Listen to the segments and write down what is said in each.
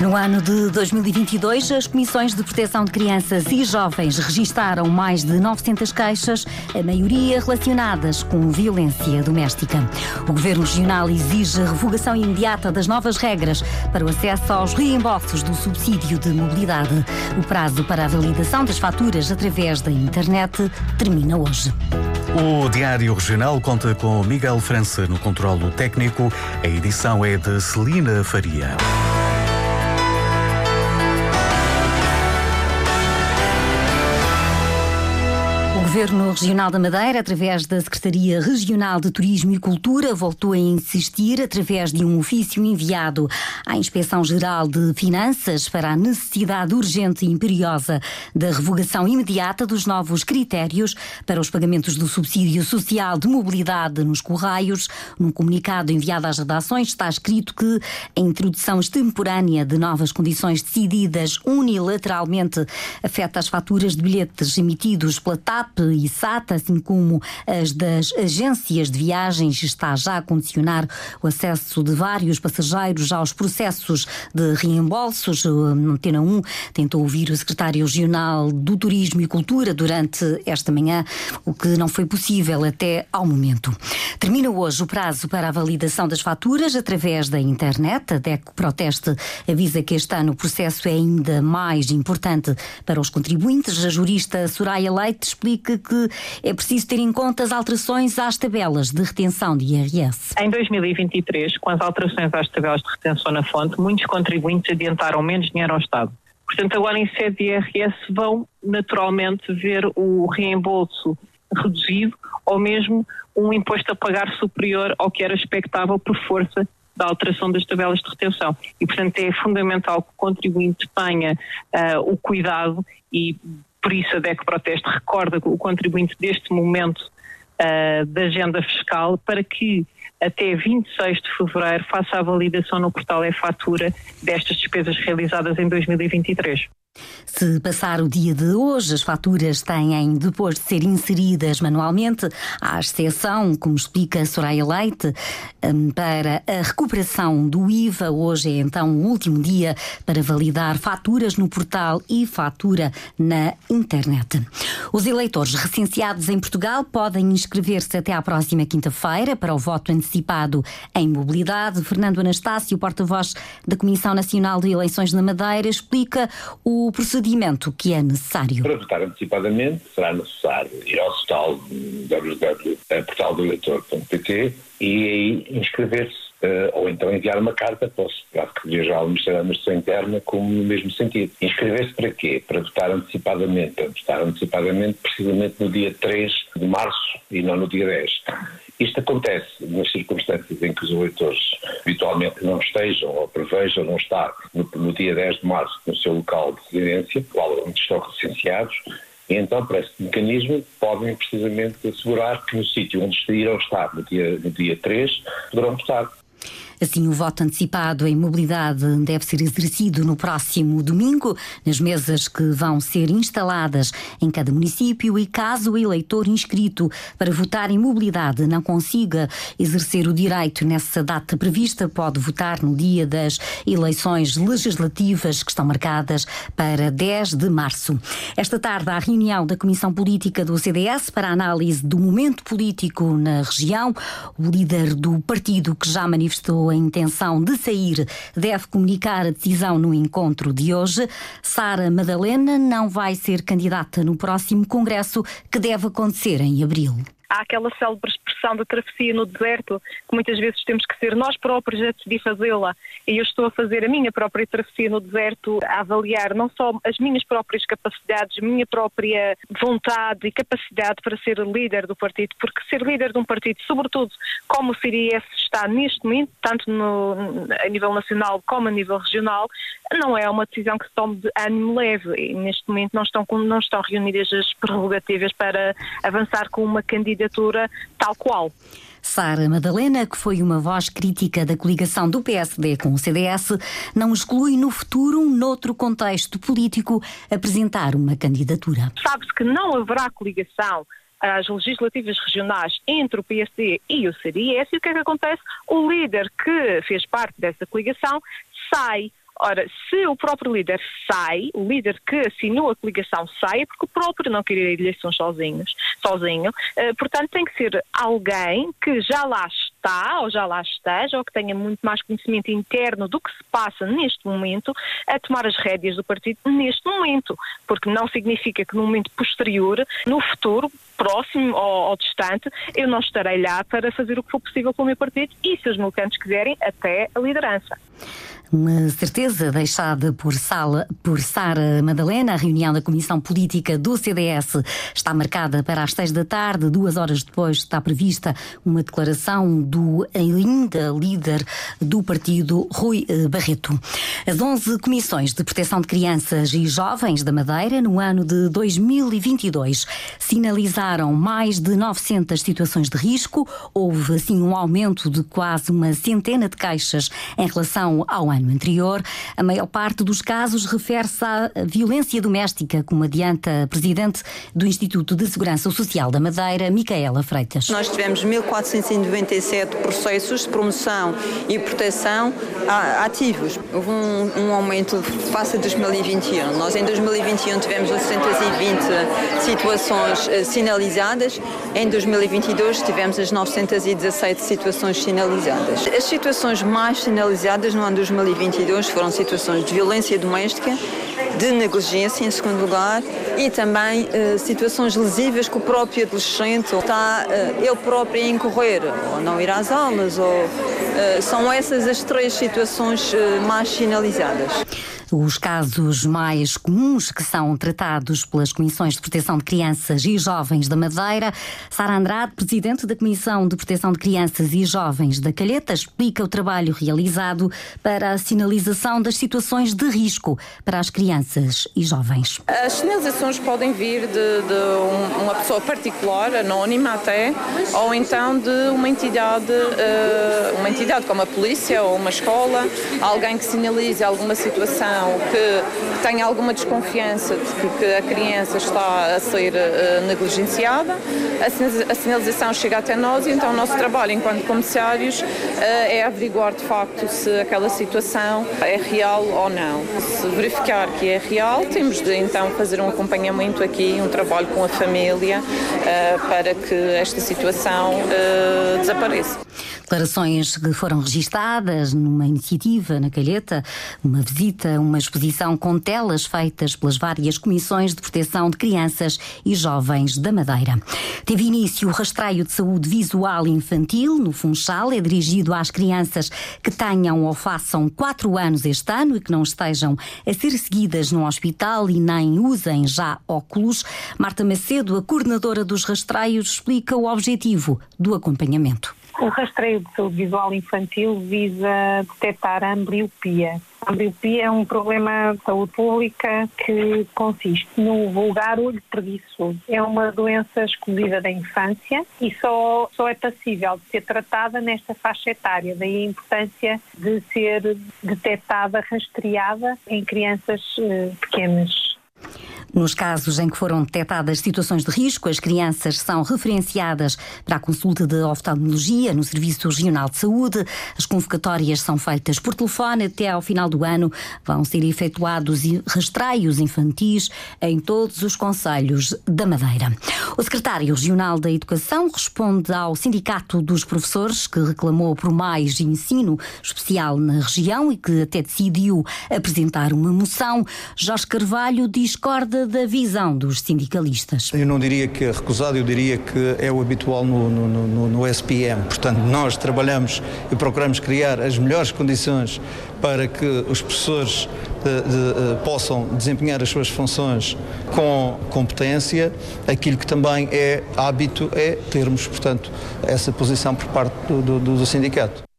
No ano de 2022, as Comissões de Proteção de Crianças e Jovens registaram mais de 900 queixas, a maioria relacionadas com violência doméstica. O Governo Regional exige a revogação imediata das novas regras para o acesso aos reembolsos do subsídio de mobilidade. O prazo para a validação das faturas através da internet termina hoje. O Diário Regional conta com Miguel França no controlo técnico. A edição é de Celina Faria. Governo Regional da Madeira, através da Secretaria Regional de Turismo e Cultura, voltou a insistir, através de um ofício enviado à Inspeção-Geral de Finanças, para a necessidade urgente e imperiosa da revogação imediata dos novos critérios para os pagamentos do subsídio social de mobilidade nos Correios. Num comunicado enviado às redações, está escrito que a introdução extemporânea de novas condições decididas unilateralmente afeta as faturas de bilhetes emitidos pela TAP e SAT, assim como as das agências de viagens, está já a condicionar o acesso de vários passageiros aos processos de reembolsos. Antena 1 tentou ouvir o secretário regional do Turismo e Cultura durante esta manhã, o que não foi possível até ao momento. Termina hoje o prazo para a validação das faturas através da internet. A DECO Proteste avisa que este ano o processo é ainda mais importante para os contribuintes. A jurista Soraya Leite explica que é preciso ter em conta as alterações às tabelas de retenção de IRS. Em 2023, com as alterações às tabelas de retenção na fonte, muitos contribuintes adiantaram menos dinheiro ao Estado. Portanto, agora em sede de IRS vão naturalmente ver o reembolso reduzido ou mesmo um imposto a pagar superior ao que era expectável por força da alteração das tabelas de retenção. E, portanto, é fundamental que o contribuinte tenha uh, o cuidado e por isso a DEC Proteste recorda o contribuinte deste momento uh, da agenda fiscal para que até 26 de fevereiro faça a validação no portal e-fatura destas despesas realizadas em 2023. Se passar o dia de hoje, as faturas têm depois de ser inseridas manualmente, à exceção, como explica Soraya Leite, hum, para a recuperação do IVA. Hoje é então o último dia para validar faturas no portal e fatura na internet. Os eleitores recenseados em Portugal podem inscrever-se até à próxima quinta-feira para o voto antecipado em mobilidade. Fernando Anastácio, porta-voz da Comissão Nacional de Eleições na Madeira, explica o o procedimento que é necessário. Para votar antecipadamente será necessário ir ao portal www.portaldoeleitor.pt e aí inscrever-se Uh, ou então enviar uma carta para o Secretaria-Geral do Ministério da Administração Interna como no mesmo sentido. Inscrever-se para quê? Para votar antecipadamente. Para votar antecipadamente precisamente no dia 3 de março e não no dia 10. Isto acontece nas circunstâncias em que os eleitores habitualmente não estejam ou prevejam não estar no, no dia 10 de março no seu local de residência, qual onde estão recenseados, e então, por esse mecanismo, podem precisamente assegurar que no sítio onde irão estar no dia, no dia 3 poderão votar. Assim, o voto antecipado em mobilidade deve ser exercido no próximo domingo, nas mesas que vão ser instaladas em cada município e caso o eleitor inscrito para votar em mobilidade não consiga exercer o direito nessa data prevista, pode votar no dia das eleições legislativas que estão marcadas para 10 de março. Esta tarde, há reunião da Comissão Política do CDS para a análise do momento político na região. O líder do partido que já manifestou a intenção de sair deve comunicar a decisão no encontro de hoje. Sara Madalena não vai ser candidata no próximo congresso que deve acontecer em abril há aquela célebre expressão da travessia no deserto, que muitas vezes temos que ser nós próprios a decidir fazê-la. E eu estou a fazer a minha própria travessia no deserto, a avaliar não só as minhas próprias capacidades, minha própria vontade e capacidade para ser líder do partido, porque ser líder de um partido, sobretudo como o CDS está neste momento, tanto no, a nível nacional como a nível regional, não é uma decisão que se tome de ânimo leve. E neste momento não estão, não estão reunidas as prerrogativas para avançar com uma candidatura tal qual. Sara Madalena, que foi uma voz crítica da coligação do PSD com o CDS, não exclui no futuro, noutro contexto político, apresentar uma candidatura. Sabe-se que não haverá coligação às legislativas regionais entre o PSD e o CDS e o que é que acontece? O líder que fez parte dessa coligação sai Ora, se o próprio líder sai, o líder que assinou a coligação sai, é porque o próprio não queria eleições sozinhos, sozinho. Uh, portanto, tem que ser alguém que já lá está, ou já lá esteja, ou que tenha muito mais conhecimento interno do que se passa neste momento, a tomar as rédeas do partido neste momento. Porque não significa que no momento posterior, no futuro, próximo ou, ou, distante, eu não estarei lá para fazer o que for possível com o meu partido e, se os militantes quiserem, até a liderança. Uma certeza deixada por, Sala, por Sara Madalena, a reunião da Comissão Política do CDS está marcada para as seis da tarde. Duas horas depois está prevista uma declaração do ainda líder do partido, Rui eh, Barreto. As 11 comissões de proteção de crianças e jovens da Madeira, no ano de 2022, sinalizaram mais de 900 situações de risco. Houve, assim, um aumento de quase uma centena de queixas em relação ao ano anterior. A maior parte dos casos refere-se à violência doméstica, como adianta a Presidente do Instituto de Segurança Social da Madeira, Micaela Freitas. Nós tivemos 1.497 processos de promoção e proteção ativos. Houve um, um aumento face a 2021. Nós em 2021 tivemos 920 situações eh, sinalizadas, em 2022 tivemos as 917 situações sinalizadas. As situações mais sinalizadas no ano 2021 2022 foram situações de violência doméstica, de negligência, em segundo lugar, e também uh, situações lesivas que o próprio adolescente está uh, ele próprio a incorrer, ou não ir às aulas, ou uh, são essas as três situações mais sinalizadas. Os casos mais comuns que são tratados pelas Comissões de Proteção de Crianças e Jovens da Madeira. Sara Andrade, presidente da Comissão de Proteção de Crianças e Jovens da Calheta, explica o trabalho realizado para a sinalização das situações de risco para as crianças e jovens. As sinalizações podem vir de, de uma pessoa particular, anónima até, ou então de uma entidade, eh, uma entidade como a polícia ou uma escola, alguém que sinalize alguma situação que tem alguma desconfiança de que a criança está a ser uh, negligenciada, a sinalização chega até nós e então o nosso trabalho enquanto comissários uh, é averiguar de facto se aquela situação é real ou não. Se verificar que é real, temos de então fazer um acompanhamento aqui, um trabalho com a família uh, para que esta situação desapareça. Declarações que foram registadas numa iniciativa na Calheta, uma visita, uma exposição com telas feitas pelas várias comissões de proteção de crianças e jovens da Madeira. Teve início o rastreio de saúde visual infantil no Funchal, é dirigido às crianças que tenham ou façam 4 anos este ano e que não estejam a ser seguidas no hospital e nem usem já óculos. Marta Macedo, a coordenadora dos rastreios, explica o objetivo do acompanhamento. O rastreio de saúde visual infantil visa detectar a ambliopia. A ambliopia é um problema de saúde pública que consiste no vulgar olho preguiçoso. É uma doença exclusiva da infância e só, só é passível de ser tratada nesta faixa etária. Daí a importância de ser detectada, rastreada em crianças eh, pequenas. Nos casos em que foram detectadas situações de risco, as crianças são referenciadas para a consulta de oftalmologia no Serviço Regional de Saúde. As convocatórias são feitas por telefone até ao final do ano. Vão ser efetuados rastreios infantis em todos os conselhos da Madeira. O secretário regional da Educação responde ao Sindicato dos Professores, que reclamou por mais ensino especial na região e que até decidiu apresentar uma moção. Jorge Carvalho discorda da visão dos sindicalistas. Eu não diria que é recusado, eu diria que é o habitual no, no, no, no SPM. Portanto, nós trabalhamos e procuramos criar as melhores condições para que os professores de, de, de, possam desempenhar as suas funções com competência. Aquilo que também é hábito é termos, portanto, essa posição por parte do, do, do sindicato.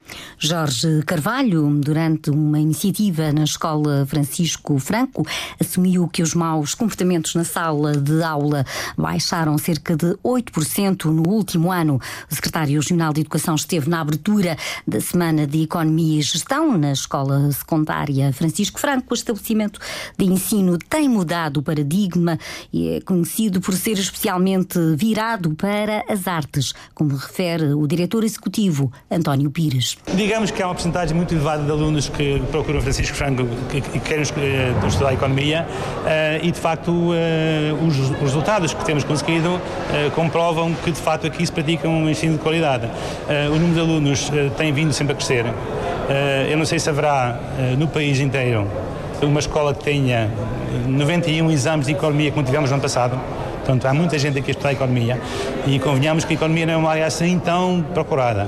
Jorge Carvalho, durante uma iniciativa na Escola Francisco Franco, assumiu que os maus comportamentos na sala de aula baixaram cerca de 8% no último ano. O secretário regional de Educação esteve na abertura da Semana de Economia e Gestão na Escola Secundária Francisco Franco. O estabelecimento de ensino tem mudado o paradigma e é conhecido por ser especialmente virado para as artes, como refere o diretor executivo António Pires digamos que há uma porcentagem muito elevada de alunos que procuram Francisco Franco e que querem uh, estudar Economia uh, e, de facto, os, os, resultados que temos conseguido comprovam que, de facto, aqui se pratica um ensino de qualidade. o número de alunos tem vindo sempre a crescer. eu não sei se haverá no país inteiro uma escola que tenha 91 exames de Economia como tivemos no ano passado. Portanto, há muita gente aqui a estudar Economia e convenhamos que a Economia não é uma área assim tão procurada.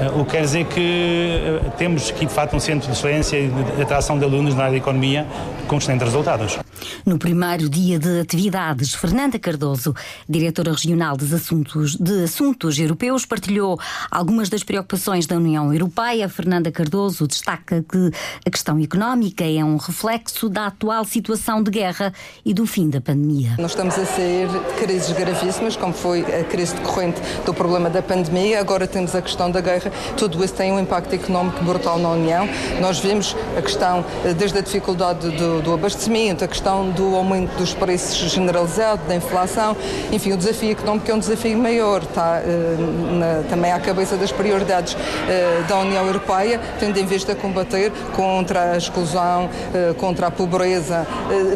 Eh, o que quer dizer que eh, temos aqui, de facto, um centro de excelência e de atração de alunos na área de economia com excelentes resultados. No primeiro dia de atividades, Fernanda Cardoso, diretora regional dos assuntos, de Assuntos Europeus, partilhou algumas das preocupações da União Europeia. Fernanda Cardoso destaca que a questão económica é um reflexo da atual situação de guerra e do fim da pandemia. Nós estamos a sair de crises gravíssimas, como foi a crise decorrente do problema da pandemia, agora temos a questão da guerra. Tudo isso tem um impacto económico brutal na União. Nós vimos a questão, eh, desde a dificuldade do, do abastecimento, a questão do aumento dos preços generalizado, da inflação. Enfim, o desafio económico é um desafio maior, está uh, na, também à cabeça das prioridades uh, da União Europeia, tendo em vista combater contra a exclusão, uh, contra a pobreza.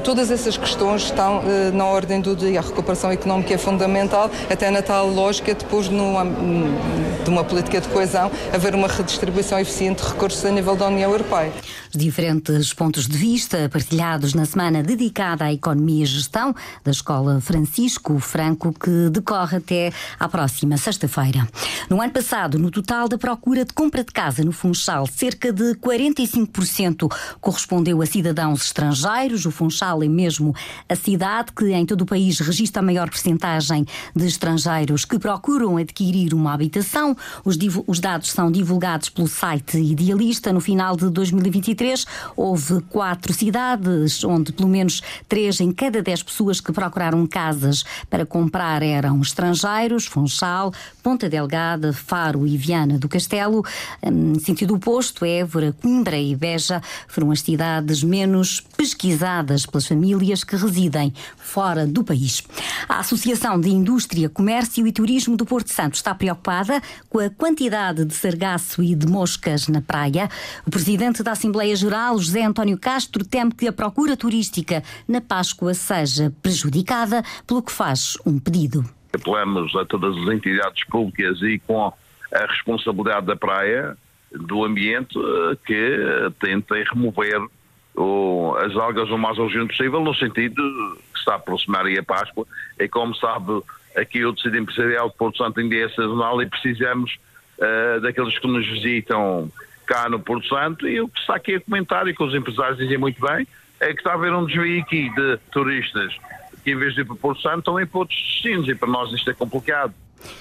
todas essas questões estão na ordem do dia. A recuperação económica é fundamental, até na tal lógica, depois numa, de uma política de coesão, haver uma redistribuição eficiente de recursos a nível da União Europeia. Os diferentes pontos de vista partilhados na semana dedicada à economia e gestão da Escola Francisco Franco, que decorre até à próxima sexta-feira. No ano passado, no total da procura de compra de casa no Funchal, cerca de 45% correspondeu a cidadãos estrangeiros. O Funchal é mesmo a cidade que em todo o país registra a maior percentagem de estrangeiros que procuram adquirir uma habitação. Os, os dados são divulgados pelo site Idealista no final de 2023 2023 houve quatro cidades onde pelo menos três em cada dez pessoas que procuraram casas para comprar eram estrangeiros, Funchal, Ponta Delgada, Faro e Viana do Castelo. Em hum, sentido oposto, Évora, Coimbra e Beja foram as cidades menos pesquisadas pelas famílias que residem fora do país. A Associação de Indústria, Comércio e Turismo do Porto Santo está preocupada com a quantidade de sargaço e de moscas na praia. O presidente da Assembleia Assembleia Geral, José António Castro, teme que a procura turística na Páscoa seja prejudicada, pelo que faz um pedido. Apelamos a todas as entidades públicas e com a responsabilidade da praia, do ambiente, eh, que tentem remover as algas o mais urgente possível, no sentido que está a aproximar aí a Páscoa. E como sabe, aqui o tecido empresarial de Porto Santo ainda é sazonal e precisamos uh, daqueles que nos visitam cá no Porto Santo e o que está aqui a comentar e que os empresários dizem muito bem é que está a haver um desvio aqui de turistas que em vez de ir para o Porto Santo estão em outros destinos e para nós isto é complicado.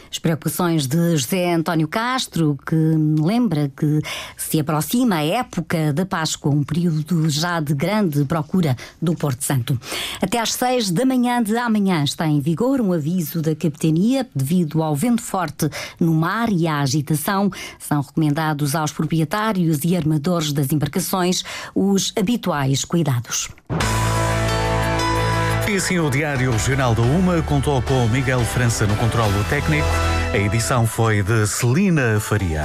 As preocupações de José António Castro, que lembra que se aproxima a época da Páscoa, um período já de grande procura do Porto Santo. Até às seis da manhã de amanhã está em vigor um aviso da Capitania devido ao vento forte no mar e à agitação. São recomendados aos proprietários e armadores das embarcações os habituais cuidados. E assim o Diário Regional da UMA contou com Miguel França no controlo técnico. A edição foi de Celina Faria.